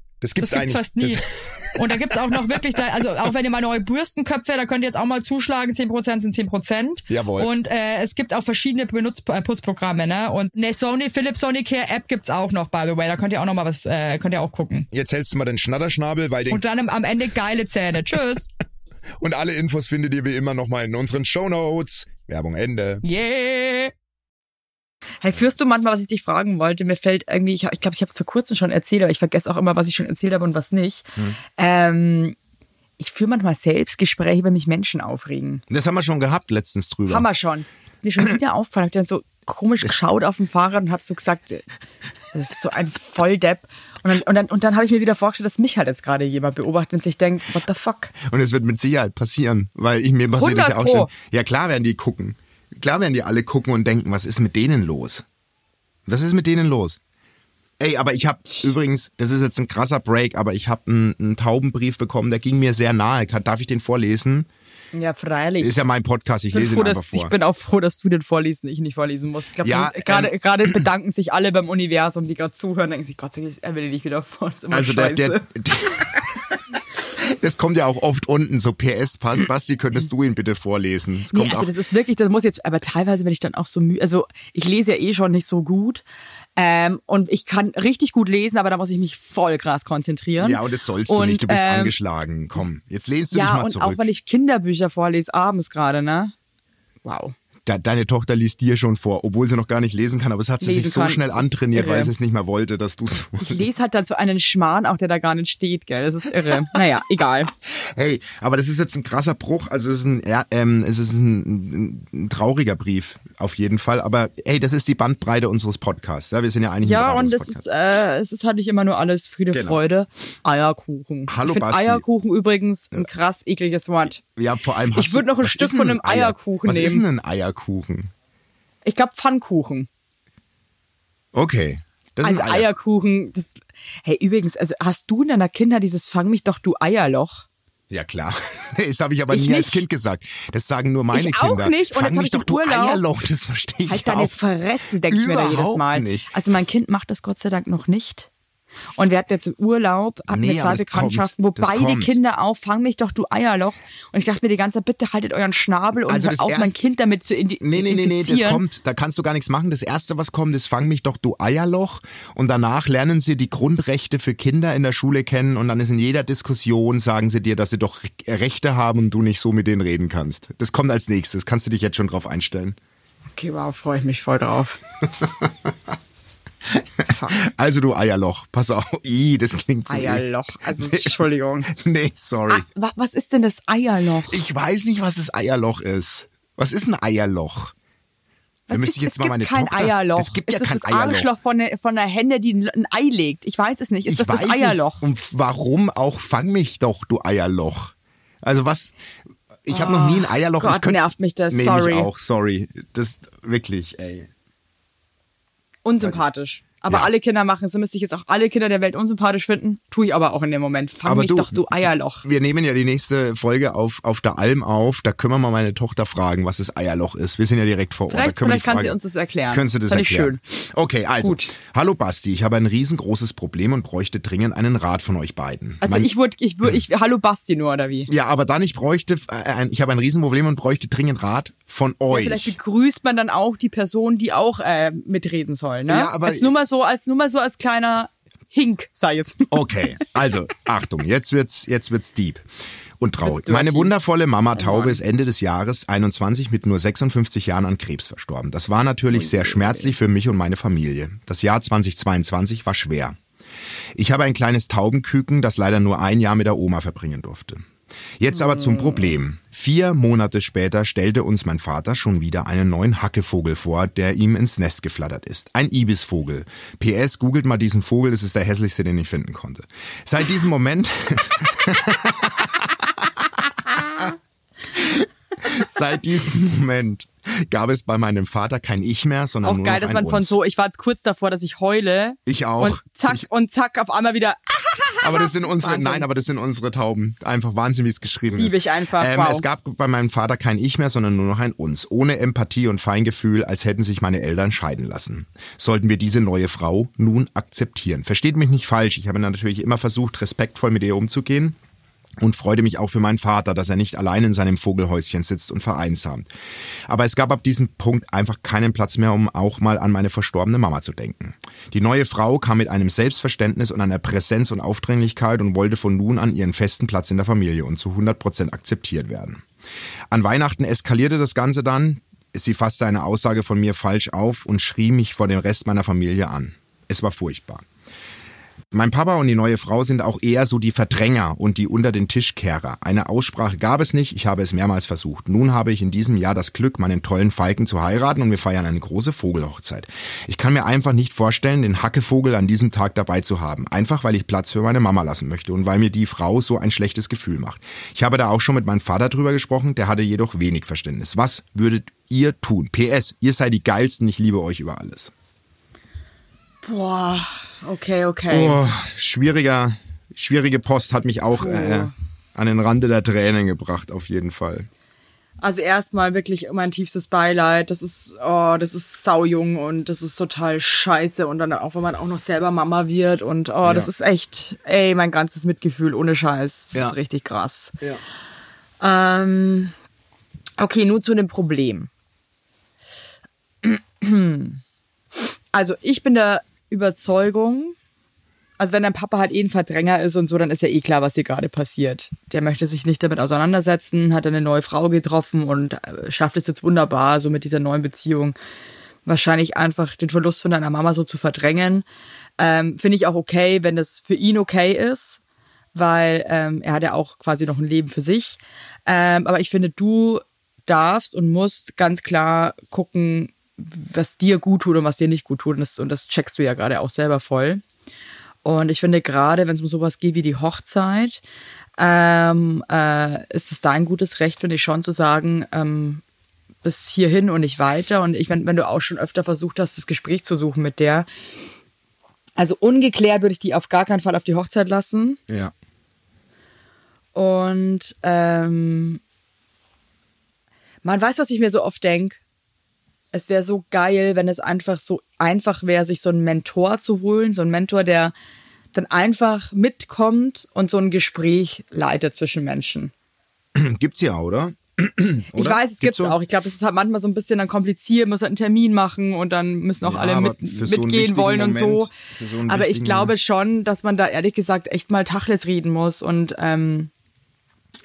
Das gibt's Das gibt's fast nie. Und da gibt's auch noch wirklich, da, also auch wenn ihr mal neue Bürstenköpfe, da könnt ihr jetzt auch mal zuschlagen, 10% sind 10%. Jawohl. Und äh, es gibt auch verschiedene Benutz äh, Putzprogramme, ne? Und eine Sony, Philips Sonicare App gibt's auch noch, by the way. Da könnt ihr auch noch mal was, äh, könnt ihr auch gucken. Jetzt hältst du mal den Schnatterschnabel, weil den Und dann am- Ende geile Zähne. Tschüss. und alle Infos findet ihr wie immer nochmal in unseren Shownotes. Werbung Ende. Yeah. Hey, führst du manchmal, was ich dich fragen wollte? Mir fällt irgendwie, ich glaube, ich, glaub, ich habe es vor kurzem schon erzählt, aber ich vergesse auch immer, was ich schon erzählt habe und was nicht. Hm. Ähm, ich führe manchmal Selbstgespräche, wenn mich Menschen aufregen. Das haben wir schon gehabt letztens drüber. Hammer schon. Ist mir schon wieder aufgefallen. Hab dann so komisch geschaut auf dem Fahrrad und hab so gesagt, äh, das ist so ein Volldepp. Und dann, und dann, und dann habe ich mir wieder vorgestellt, dass mich halt jetzt gerade jemand beobachtet und sich denkt, what the fuck? Und es wird mit Sicherheit passieren, weil ich mir passiert das ja auch 100 schon. Ja, klar werden die gucken. Klar werden die alle gucken und denken, was ist mit denen los? Was ist mit denen los? Ey, aber ich habe übrigens, das ist jetzt ein krasser Break, aber ich habe einen, einen Taubenbrief bekommen, der ging mir sehr nahe. Darf ich den vorlesen? Ja, freilich. Ist ja mein Podcast, ich Ich lese froh, ihn einfach dass, vor. ich bin auch froh, dass du den vorliest und ich nicht vorlesen muss. Ich glaube, Ja, gerade ähm, bedanken sich alle beim Universum, die gerade zuhören, denken sich, Gott sei Dank, er will den nicht wieder vor. Also der, der, der Das kommt ja auch oft unten, so PS, Basti, könntest du ihn bitte vorlesen? Es Nee, also auch, das ist wirklich, das muss jetzt, aber teilweise bin ich dann auch so müde. Also ich lese ja eh schon nicht so gut. Ähm, und ich kann richtig gut lesen, aber da muss ich mich voll krass konzentrieren. ja, und das sollst du Und, nicht, du bist ähm, angeschlagen. Komm, jetzt lehnst du dich Ja, mal und zurück. auch wenn ich Kinderbücher vorlese, abends gerade, ne? Wow. De deine Tochter liest dir schon vor, obwohl sie noch gar nicht lesen kann, aber es hat sie Lesen sich so kann. schnell ist antrainiert, weil sie es nicht mehr wollte, dass du es Ich lese halt dann so einen Schmarrn, auch der da gar nicht steht, gell? Das ist irre. naja, egal. Hey, aber das ist jetzt ein krasser Bruch. Also es ist ein, ja, ähm, es ist ein, ein, ein trauriger Brief auf jeden Fall. Aber hey, das ist die Bandbreite unseres Podcasts. Ja, wir sind ja eigentlich Ja, und es ist, äh, es ist halt nicht immer nur alles Friede, Genau. Freude. Eierkuchen. Hallo, ich Basti. Eierkuchen übrigens ein krass ekliges Wort. ja, vor allem hast ich würd du- noch ein was Stück ist von einem ein Eier- Eierkuchen Was ist nehmen. denn ein Eierkuchen? Ich glaube Pfannkuchen. Okay. Das Also Eier. Eierkuchen, das. Hey, übrigens, also hast du in deiner Kinder dieses Fang mich doch, du Eierloch? Ja klar. Das habe ich aber Ich nie als nicht. Kind gesagt. Das sagen nur meine Ich auch Kinder. nicht. Und Fang jetzt mich ich doch du Urlaub- Eierloch, das verstehe ich Halt deine auch. Fresse, denke ich mir da jedes Mal. nicht. Also mein Kind macht das Gott sei Dank noch nicht. Und wir hatten jetzt im Urlaub, hatten Nee, wir aber zwei es kommt. Bekanntschaften, wo beide kommt. Kinder auf, fang mich doch, du Eierloch. Und ich dachte mir die ganze Zeit, bitte haltet euren Schnabel und Also hört auf, mein Kind damit zu indi- Nee, nee, nee, nee, das kommt, da kannst du gar nichts machen. Das erste, was kommt, ist fang mich doch du Eierloch und danach lernen sie die Grundrechte für Kinder in der Schule kennen und dann ist in jeder Diskussion sagen sie dir, dass sie doch Rechte haben und du nicht so mit denen reden kannst. Das kommt als nächstes. Kannst du dich jetzt schon drauf einstellen? Okay, wow, freue ich mich voll drauf. Also du Eierloch, pass auf. Ih, das klingt so. Eierloch, also Entschuldigung. Nee, sorry. Ah, wa- was ist denn das Eierloch? Ich weiß nicht, was das Eierloch ist. Was ist ein Eierloch? Da Was müsste ist, ich jetzt es mal gibt meine kein Tochter. Eierloch. Es gibt ja ist kein das Eierloch. Arschloch von der, von der Henne, die ein Ei legt. Ich weiß es nicht. Ist ich das das weiß Eierloch? Nicht. Und warum auch fang mich doch, du Eierloch? Also was? Ich habe noch nie ein Eierloch. Oh Gott, ich könnt- nervt mich das. Nee, Sorry. mich auch. Sorry. Das wirklich, ey. Unsympathisch. Aber Ja. alle Kinder machen es. Dann müsste ich jetzt auch alle Kinder der Welt unsympathisch finden. Tue ich aber auch in dem Moment. Fang Aber mich du- doch, du Eierloch. Wir nehmen ja die nächste Folge auf auf der Alm auf. Da können wir mal meine Tochter fragen, was das Eierloch ist. Wir sind ja direkt vor Ort. Vielleicht- da vielleicht kann sie uns das erklären. Können Sie das Fand ich erklären? Okay, also. Gut. Hallo Basti, ich habe ein riesengroßes Problem und bräuchte dringend einen Rat von euch beiden. Also Mein- ich würde, ich würde, ich, hallo Basti nur, oder wie? Ja, aber dann ich bräuchte, äh, ich habe ein Riesenproblem und bräuchte dringend Rat von euch. Vielleicht begrüßt man dann auch die Person, die auch äh, mitreden soll, ne? Ja, aber- als nur mal so, als nur mal so als kleiner Hink, ich jetzt. Okay, also Achtung, jetzt wird's, jetzt wird's deep und traurig. Meine wundervolle Mama Taube Mann. ist Ende des Jahres 21 mit nur 56 Jahren an Krebs verstorben. Das war natürlich sehr schmerzlich für mich und meine Familie. Das Jahr 2022 war schwer. Ich habe ein kleines Taubenküken, das leider nur ein Jahr mit der Oma verbringen durfte. Jetzt aber zum Problem. Vier Monate später stellte uns mein Vater schon wieder einen neuen Hackevogel vor, der ihm ins Nest geflattert ist. Ein Ibisvogel. PS, googelt mal diesen Vogel, das ist der hässlichste, den ich finden konnte. Seit diesem Moment... Seit diesem Moment gab es bei meinem Vater kein Ich mehr, sondern Auch nur geil, dass man von uns. so, ich war jetzt kurz davor, dass ich heule. Ich auch. Und zack, Ich- und zack, auf einmal wieder, aha, aber das sind unsere, Wahnsinn. nein, aber das sind unsere Tauben. Einfach Wahnsinn, wie es geschrieben Liebe ist. Liebe ich einfach. Ähm, wow. Es gab bei meinem Vater kein Ich mehr, sondern nur noch ein Uns. Ohne Empathie und Feingefühl, als hätten sich meine Eltern scheiden lassen. Sollten wir diese neue Frau nun akzeptieren? Versteht mich nicht falsch. Ich habe natürlich immer versucht, respektvoll mit ihr umzugehen und freute mich auch für meinen Vater, dass er nicht allein in seinem Vogelhäuschen sitzt und vereinsamt. Aber es gab ab diesem Punkt einfach keinen Platz mehr, um auch mal an meine verstorbene Mama zu denken. Die neue Frau kam mit einem Selbstverständnis und einer Präsenz und Aufdringlichkeit und wollte von nun an ihren festen Platz in der Familie und zu 100 Prozent akzeptiert werden. An Weihnachten eskalierte das Ganze dann. Sie fasste eine Aussage von mir falsch auf und schrie mich vor dem Rest meiner Familie an. Es war furchtbar. Mein Papa und die neue Frau sind auch eher so die Verdränger und die unter den Tischkehrer. Eine Aussprache gab es nicht, ich habe es mehrmals versucht. Nun habe ich in diesem Jahr das Glück, meinen tollen Falken zu heiraten und wir feiern eine große Vogelhochzeit. Ich kann mir einfach nicht vorstellen, den Hackevogel an diesem Tag dabei zu haben. Einfach weil ich Platz für meine Mama lassen möchte und weil mir die Frau so ein schlechtes Gefühl macht. Ich habe da auch schon mit meinem Vater drüber gesprochen, der hatte jedoch wenig Verständnis. Was würdet ihr tun? PS, ihr seid die geilsten, ich liebe euch über alles. Boah, okay, okay. Oh, schwieriger, schwierige Post hat mich auch äh, an den Rande der Tränen gebracht, auf jeden Fall. Also erstmal wirklich mein tiefstes Beileid. Das ist, oh, das ist saujung und das ist total scheiße. Und dann auch, wenn man auch noch selber Mama wird und oh, ja. das ist echt, ey, mein ganzes Mitgefühl ohne Scheiß. Das ja. ist richtig krass. Ja. Ähm, okay, nur zu dem Problem. Also ich bin der Überzeugung, also wenn dein Papa halt eh ein Verdränger ist und so, dann ist ja eh klar, was hier gerade passiert. Der möchte sich nicht damit auseinandersetzen, hat eine neue Frau getroffen und äh, schafft es jetzt wunderbar, so mit dieser neuen Beziehung wahrscheinlich einfach den Verlust von deiner Mama so zu verdrängen. Ähm, Finde ich auch okay, wenn das für ihn okay ist, weil ähm, er hat ja auch quasi noch ein Leben für sich. Ähm, aber ich finde, du darfst und musst ganz klar gucken, was dir gut tut und was dir nicht gut tut. Und das, und das checkst du ja gerade auch selber voll. Und ich finde gerade, wenn es um sowas geht wie die Hochzeit, ähm, äh, ist es dein gutes Recht, finde ich schon zu sagen, ähm, bis hierhin und nicht weiter. Und ich, wenn, wenn du auch schon öfter versucht hast, das Gespräch zu suchen mit der, also ungeklärt würde ich die auf gar keinen Fall auf die Hochzeit lassen. Ja. Und ähm, man weiß, was ich mir so oft denke es wäre so geil, wenn es einfach so einfach wäre, sich so einen Mentor zu holen, so einen Mentor, der dann einfach mitkommt und so ein Gespräch leitet zwischen Menschen. Gibt's ja, oder? Ich weiß, es gibt's, so? auch. Ich glaube, es ist halt manchmal so ein bisschen dann kompliziert, muss halt einen Termin machen und dann müssen auch ja, alle mit, mitgehen so wollen Moment, und so. so aber ich glaube schon, dass man da ehrlich gesagt echt mal Tacheles reden muss und ähm,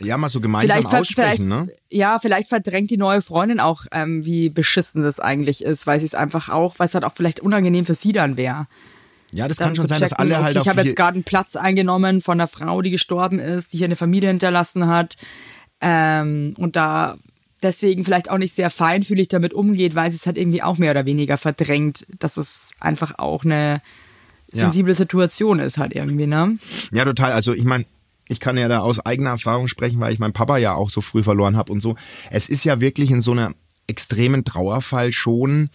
ja, mal so gemeinsam vielleicht, aussprechen, ne? Ja, vielleicht verdrängt die neue Freundin auch, ähm, wie beschissen das eigentlich ist, weil sie es einfach auch, weil es halt auch vielleicht unangenehm für sie dann wäre. Ja, das kann schon sein, checken, dass alle halt okay, Ich habe jetzt gerade einen Platz eingenommen von einer Frau, die gestorben ist, die hier eine Familie hinterlassen hat. Ähm, und da deswegen vielleicht auch nicht sehr feinfühlig damit umgeht, weil sie es halt irgendwie auch mehr oder weniger verdrängt, dass es einfach auch eine sensible ja. Situation ist halt irgendwie, ne? Ja, total. Also ich meine, ich kann ja da aus eigener Erfahrung sprechen, weil ich meinen Papa ja auch so früh verloren habe und so. Es ist ja wirklich in so einem extremen Trauerfall schon,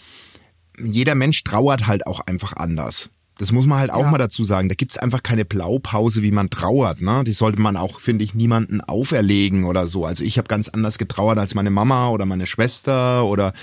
jeder Mensch trauert halt auch einfach anders. Das muss man halt auch ja. mal dazu sagen. Da gibt's einfach keine Blaupause, wie man trauert. Ne? Die sollte man auch, finde ich, niemanden auferlegen oder so. Also ich habe ganz anders getrauert als meine Mama oder meine Schwester oder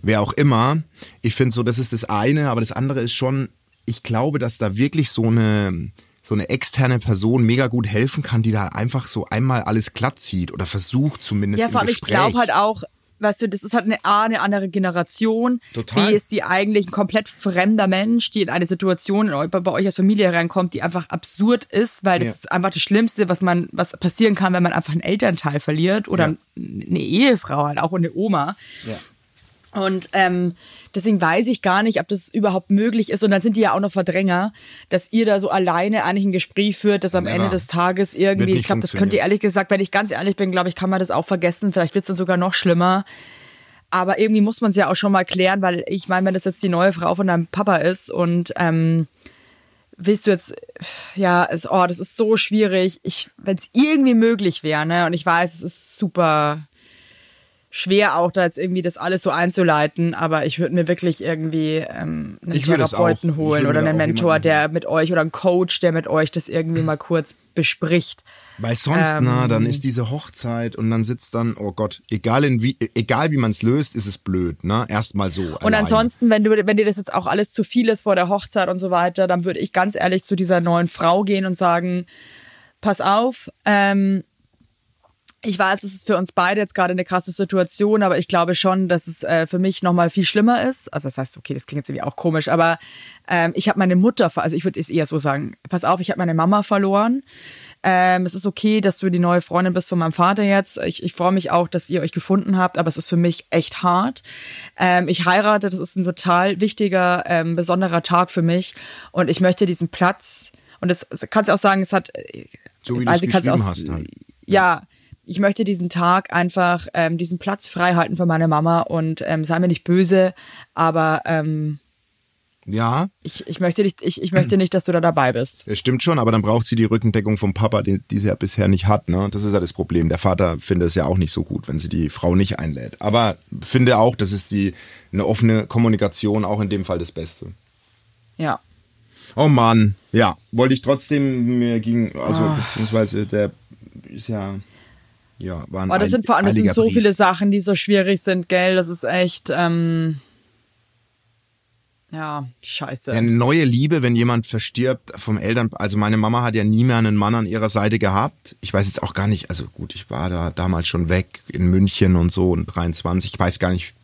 wer auch immer. Ich finde so, das ist das eine, aber das andere ist schon, ich glaube, dass da wirklich so eine so eine externe Person mega gut helfen kann, die da einfach so einmal alles glatt zieht oder versucht zumindest ja, vor allem ich glaube halt auch, weißt du, das ist halt eine A, eine andere Generation. Total. B ist die eigentlich ein komplett fremder Mensch, die in eine Situation bei euch als Familie reinkommt, die einfach absurd ist, weil das ja. ist einfach das Schlimmste, was man, was passieren kann, wenn man einfach einen Elternteil verliert oder ja. eine Ehefrau halt auch und eine Oma. Ja. Und ähm, deswegen weiß ich gar nicht, ob das überhaupt möglich ist. Und dann sind die ja auch noch Verdränger, dass ihr da so alleine eigentlich ein Gespräch führt, das am Never. Ende des Tages irgendwie, ich glaube, das könnt ihr ehrlich gesagt, wenn ich ganz ehrlich bin, glaube ich, kann man das auch vergessen. Vielleicht wird es dann sogar noch schlimmer. Aber irgendwie muss man es ja auch schon mal klären, weil ich meine, wenn das jetzt die neue Frau von deinem Papa ist und ähm, willst du jetzt, ja, es, oh, das ist so schwierig. Ich, wenn es irgendwie möglich wäre, ne, und ich weiß, es ist super schwer auch da jetzt irgendwie das alles so einzuleiten, aber ich würde mir wirklich irgendwie ähm, einen Ich Therapeuten holen oder einen Mentor, der mit euch oder einen Coach, der mit euch das irgendwie mal kurz bespricht. Weil sonst, Ähm. na, dann ist diese Hochzeit und dann sitzt dann, oh Gott, egal in wie, egal wie man es löst, ist es blöd, ne? Erstmal so. Und alleine. ansonsten, wenn du, wenn dir das jetzt auch alles zu viel ist vor der Hochzeit und so weiter, dann würde ich ganz ehrlich zu dieser neuen Frau gehen und sagen, pass auf, ähm, ich weiß, es ist für uns beide jetzt gerade eine krasse Situation, aber ich glaube schon, dass es äh, für mich nochmal viel schlimmer ist. Also das heißt, okay, das klingt jetzt irgendwie auch komisch, aber ähm, ich habe meine Mutter, also ich würde es eher so sagen, pass auf, ich habe meine Mama verloren. Ähm, es ist okay, dass du die neue Freundin bist von meinem Vater jetzt. Ich, ich freue mich auch, dass ihr euch gefunden habt, aber es ist für mich echt hart. Ähm, ich heirate, das ist ein total wichtiger, ähm, besonderer Tag für mich und ich möchte diesen Platz und das, kannst du auch sagen, es hat So wie du also es du geschrieben auch- hast halt. ja, ich möchte diesen Tag einfach, ähm, diesen Platz frei halten für meine Mama und ähm, sei mir nicht böse, aber ähm, Ja, ich, ich, möchte nicht, ich, ich möchte nicht, dass du da dabei bist. das stimmt schon, aber dann braucht sie die Rückendeckung vom Papa, die, die sie ja bisher nicht hat, ne? Das ist ja das Problem. Der Vater findet es ja auch nicht so gut, wenn sie die Frau nicht einlädt. Aber finde auch, das ist die, eine offene Kommunikation auch in dem Fall das Beste. Ja. Oh Mann, ja, wollte ich trotzdem, mir ging, also Ah. beziehungsweise der ist ja, ja, war ein Aber das eil- sind vor allem das sind so Brief. viele Sachen, die so schwierig sind, gell? Das ist echt, ähm, ja, scheiße. Eine neue Liebe, wenn jemand verstirbt vom Eltern, also meine Mama hat ja nie mehr einen Mann an ihrer Seite gehabt. Ich weiß jetzt auch gar nicht, also gut, ich war da damals schon weg in München und so und 23, ich weiß gar nicht,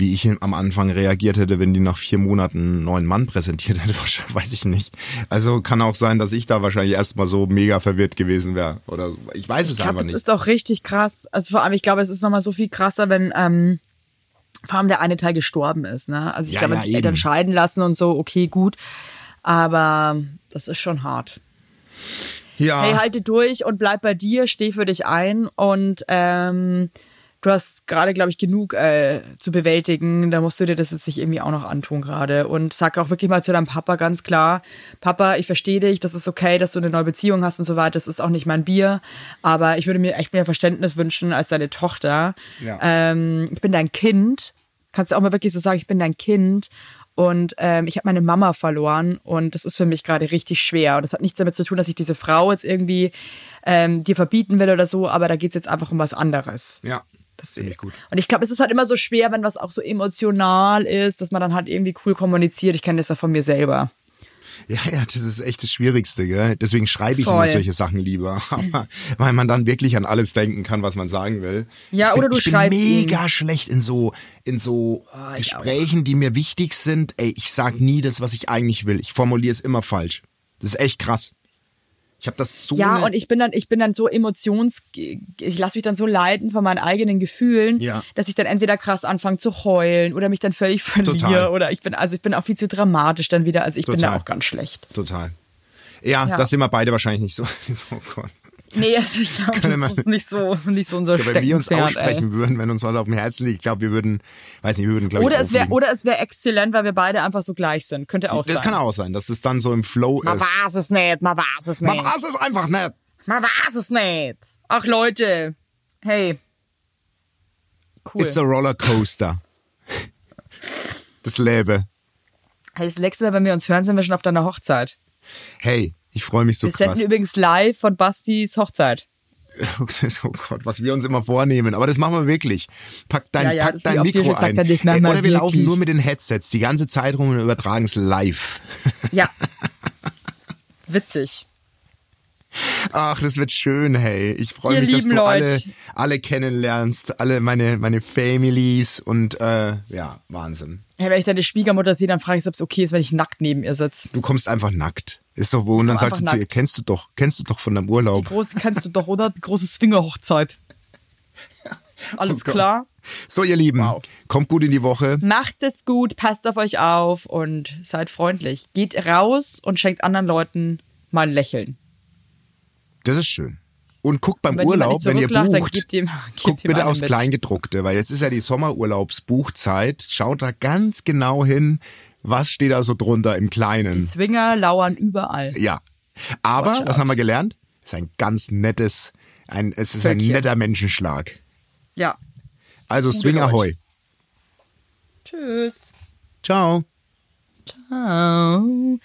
wie ich am Anfang reagiert hätte, wenn die nach vier Monaten einen neuen Mann präsentiert hätte, weiß ich nicht. Also kann auch sein, dass ich da wahrscheinlich erstmal so mega verwirrt gewesen wäre oder ich weiß es Ich glaube, einfach es nicht. ist auch richtig krass. Also vor allem, ich glaube, es ist nochmal so viel krasser, wenn ähm, vor allem der eine Teil gestorben ist. Ne? Also ich Ja, glaube, ja, sich Eltern scheiden lassen und so, okay, gut. Aber das ist schon hart. Ja, Hey, halte durch und bleib bei dir, steh für dich ein und ähm, du hast gerade, glaube ich, genug äh, zu bewältigen. Da musst du dir das jetzt nicht irgendwie auch noch antun gerade. Und sag auch wirklich mal zu deinem Papa ganz klar, Papa, ich verstehe dich, das ist okay, dass du eine neue Beziehung hast und so weiter. Das ist auch nicht mein Bier. Aber ich würde mir echt mehr Verständnis wünschen als deine Tochter. Ja. Ähm, ich bin dein Kind. Kannst du auch mal wirklich so sagen, ich bin dein Kind. Und ähm, ich habe meine Mama verloren und das ist für mich gerade richtig schwer. Und das hat nichts damit zu tun, dass ich diese Frau jetzt irgendwie ähm, dir verbieten will oder so, aber da geht's jetzt einfach um was anderes. ja, das finde ich gut. Und ich glaube, es ist halt immer so schwer, wenn was auch so emotional ist, dass man dann halt irgendwie cool kommuniziert. Ich kenne das ja von mir selber. Ja, ja, das ist echt das Schwierigste, gell? Deswegen schreibe ich Voll. immer solche Sachen lieber, weil man dann wirklich an alles denken kann, was man sagen will. Ja, ich bin, oder du ich bin schreibst mega schlecht in so in so ich Gesprächen, die mir wichtig sind. Ey, ich sag nie das, was ich eigentlich will. Ich formuliere es immer falsch. Das ist echt krass. Ich habe das so Ja, und ich bin dann, ich bin dann so emotions, ich lasse mich dann so leiten von meinen eigenen Gefühlen, Ja. dass ich dann entweder krass anfange zu heulen oder mich dann völlig verliere Total. oder ich bin, also ich bin auch viel zu dramatisch dann wieder, also ich bin da Total. auch ganz schlecht. total. Ja, Ja. das sind wir beide wahrscheinlich nicht so. Oh Gott. Nee, also ich glaube, das, man- ist nicht so, nicht so unser wenn wir uns Steckenpferd, ey. aussprechen würden, wenn uns was auf dem Herzen liegt, ich glaube, wir würden, weiß nicht, wir würden, glaube ich, Oder es wäre, auflegen. oder es wäre exzellent, weil wir beide einfach so gleich sind. Könnte auch Das sein. kann auch sein, dass das dann so im Flow Man ist. weiß es nicht, man weiß es Man nicht. weiß es einfach nicht. Man weiß es nicht. Ach Leute, hey. Cool. It's a roller coaster. Das Leben. Hey, das nächste Mal, wenn wir uns hören, sind wir schon auf deiner Hochzeit. Hey, ich freue mich so Wir krass. senden übrigens live von Bastis Hochzeit. Oh Gott, was wir uns immer vornehmen. Aber das machen wir wirklich. Pack dein, Ja, ja, pack dein Mikro ein. Ey, wir Oder wir laufen wirklich. nur mit den Headsets die ganze Zeit rum und übertragen es live. Ja. Witzig. Ach, das wird schön, hey. Ich freue mich, dass du alle, Leute. alle kennenlernst, alle meine, meine Families und äh, ja, Wahnsinn. Hey, wenn ich deine Schwiegermutter sehe, dann frage ich, ob es okay ist, wenn ich nackt neben ihr sitze. Du kommst einfach nackt. Ist doch wo und dann sagst du einfach zu ihr, kennst du doch, kennst du doch von deinem Urlaub. Groß kennst du doch, oder? Die große Swingerhochzeit. Alles Oh klar? So, ihr Lieben, Wow. kommt gut in die Woche. Macht es gut, passt auf euch auf und seid freundlich. Geht raus und schenkt anderen Leuten mal ein Lächeln. Das ist schön. Und guckt beim jemand Urlaub, wenn ihr bucht, gebt ihm- gebt guckt bitte aufs mit. Kleingedruckte, weil jetzt ist ja die Sommerurlaubsbuchzeit. Schaut da ganz genau hin, was steht da so drunter im Kleinen. Swinger lauern überall. Ja. Aber, Watch was out. haben wir gelernt? Ist ein ganz nettes, ein, es ist ein Völkchen. netter Menschenschlag. Ja. Also Swing Ahoy. Tschüss. Ciao. Ciao.